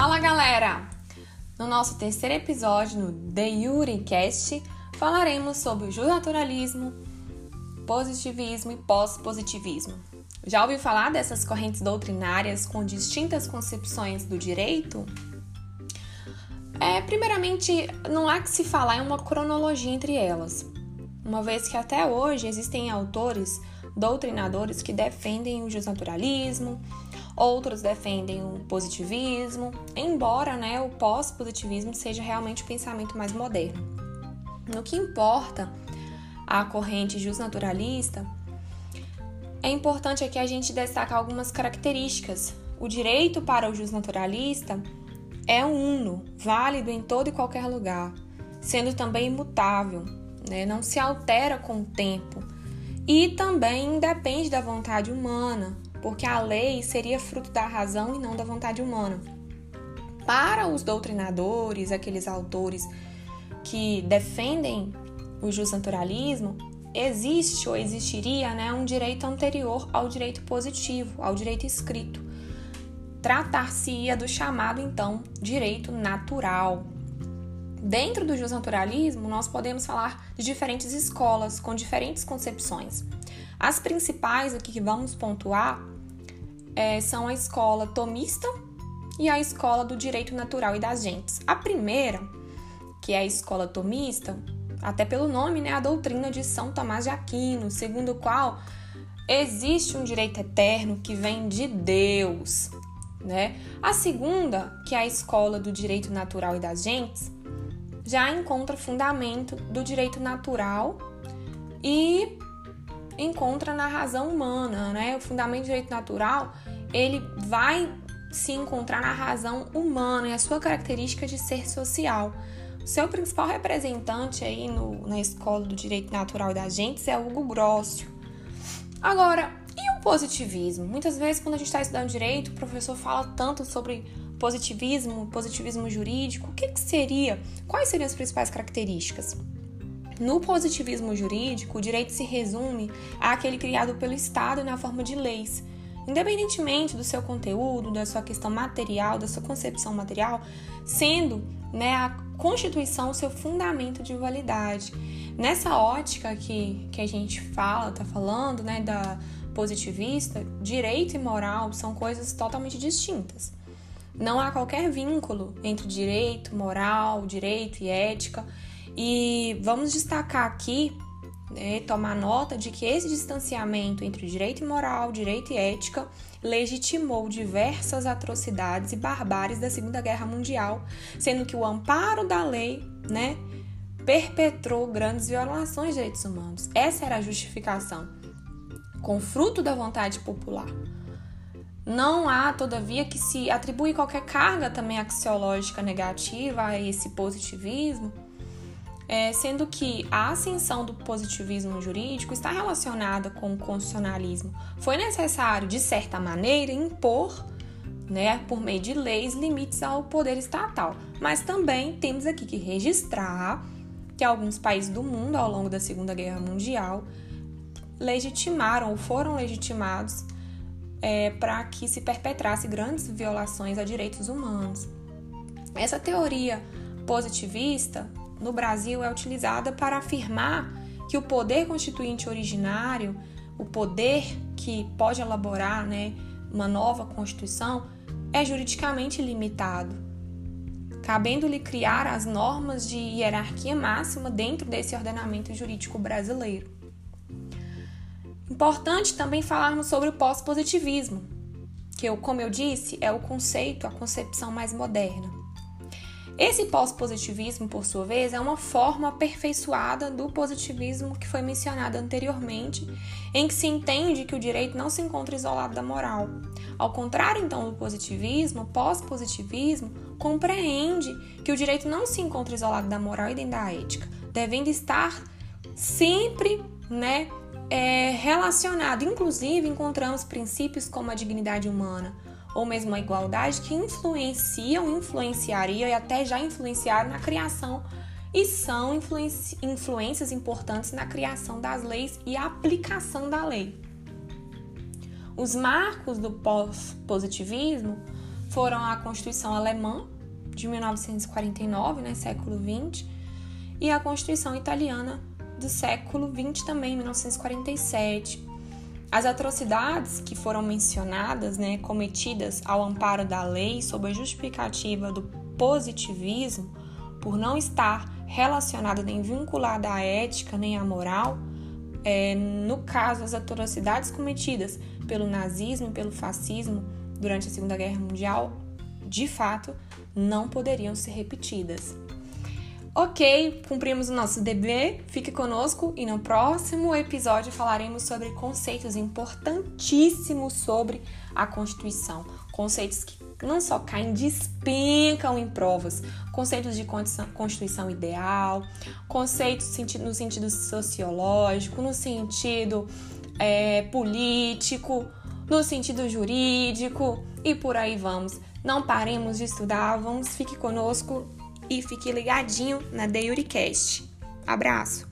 Fala galera! No nosso terceiro episódio no The YuriCast falaremos sobre o naturalismo, positivismo e pós-positivismo. Já ouviu falar dessas correntes doutrinárias com distintas concepções do direito? É, primeiramente, não há que se falar em uma cronologia entre elas, uma vez que até hoje existem autores doutrinadores que defendem o justnaturalismo, outros defendem o positivismo, embora né, o pós-positivismo seja realmente o pensamento mais moderno. No que importa a corrente justnaturalista, é importante aqui a gente destacar algumas características. O direito para o justnaturalista é uno, válido em todo e qualquer lugar, sendo também imutável, né? não se altera com o tempo e também independe da vontade humana, porque a lei seria fruto da razão e não da vontade humana. Para os doutrinadores, aqueles autores que defendem o justnaturalismo, existe ou existiria né, um direito anterior ao direito positivo, ao direito escrito. Tratar-se-ia do chamado, então, direito natural. Dentro do justnaturalismo, nós podemos falar de diferentes escolas com diferentes concepções. As principais aqui que vamos pontuar é, são a escola tomista e a escola do direito natural e das gentes. A primeira, que é a escola tomista, até pelo nome, né, a doutrina de São Tomás de Aquino, segundo o qual existe um direito eterno que vem de Deus, né? A segunda, que é a escola do direito natural e das gentes, já encontra fundamento do direito natural e encontra na razão humana, né? O fundamento do direito natural, ele vai se encontrar na razão humana e a sua característica de ser social. Seu principal representante aí no, na escola do direito natural da gente é Hugo Grossio. Agora, e o positivismo? Muitas vezes, quando a gente está estudando direito, o professor fala tanto sobre positivismo, positivismo jurídico. O que, que seria? Quais seriam as principais características? No positivismo jurídico, o direito se resume àquele criado pelo Estado na forma de leis. Independentemente do seu conteúdo, da sua questão material, da sua concepção material, sendo né, a Constituição o seu fundamento de validade. Nessa ótica que, que a gente fala, tá falando, né, da positivista, direito e moral são coisas totalmente distintas. Não há qualquer vínculo entre direito, moral, direito e ética. E vamos destacar aqui, né, tomar nota de que esse distanciamento entre direito moral, direito e ética legitimou diversas atrocidades e barbáries da Segunda Guerra Mundial, sendo que o amparo da lei, né, perpetrou grandes violações de direitos humanos. Essa era a justificação, com fruto da vontade popular. Não há, todavia, que se atribui qualquer carga também axiológica negativa a esse positivismo, é, sendo que a ascensão do positivismo jurídico está relacionada com o constitucionalismo. Foi necessário, de certa maneira, impor, né, por meio de leis, limites ao poder estatal. Mas também temos aqui que registrar que alguns países do mundo, ao longo da Segunda Guerra Mundial, legitimaram ou foram legitimados é, para que se perpetrasse grandes violações a direitos humanos. Essa teoria positivista no Brasil é utilizada para afirmar que o poder constituinte originário, o poder que pode elaborar né, uma nova Constituição, é juridicamente limitado, cabendo-lhe criar as normas de hierarquia máxima dentro desse ordenamento jurídico brasileiro. Importante também falarmos sobre o pós-positivismo, que, como eu disse, é o conceito, a concepção mais moderna. Esse pós-positivismo, por sua vez, é uma forma aperfeiçoada do positivismo que foi mencionado anteriormente, em que se entende que o direito não se encontra isolado da moral. Ao contrário, então, do positivismo, o pós-positivismo compreende que o direito não se encontra isolado da moral e nem da ética, devendo estar sempre, né, é, relacionado. Inclusive, encontramos princípios como a dignidade humana ou mesmo a igualdade que influenciam, influenciariam e até já influenciaram na criação e são influências importantes na criação das leis e aplicação da lei. Os marcos do pós-positivismo foram a Constituição Alemã, de 1949, né, século 20, e a Constituição Italiana do século 20 também, 1947. As atrocidades que foram mencionadas, né, cometidas ao amparo da lei sob a justificativa do positivismo, por não estar relacionada nem vinculada à ética nem à moral, é, no caso, as atrocidades cometidas pelo nazismo e pelo fascismo durante a Segunda Guerra Mundial, de fato, não poderiam ser repetidas. Ok, cumprimos o nosso dever, fique conosco e no próximo episódio falaremos sobre conceitos importantíssimos sobre a Constituição. Conceitos que não só caem, despencam em provas. Conceitos de Constituição ideal, conceitos no sentido sociológico, no sentido é, político, no sentido jurídico e por aí vamos. Não paremos de estudar, vamos, fique conosco e fique ligadinho na DeYuriCast. Abraço!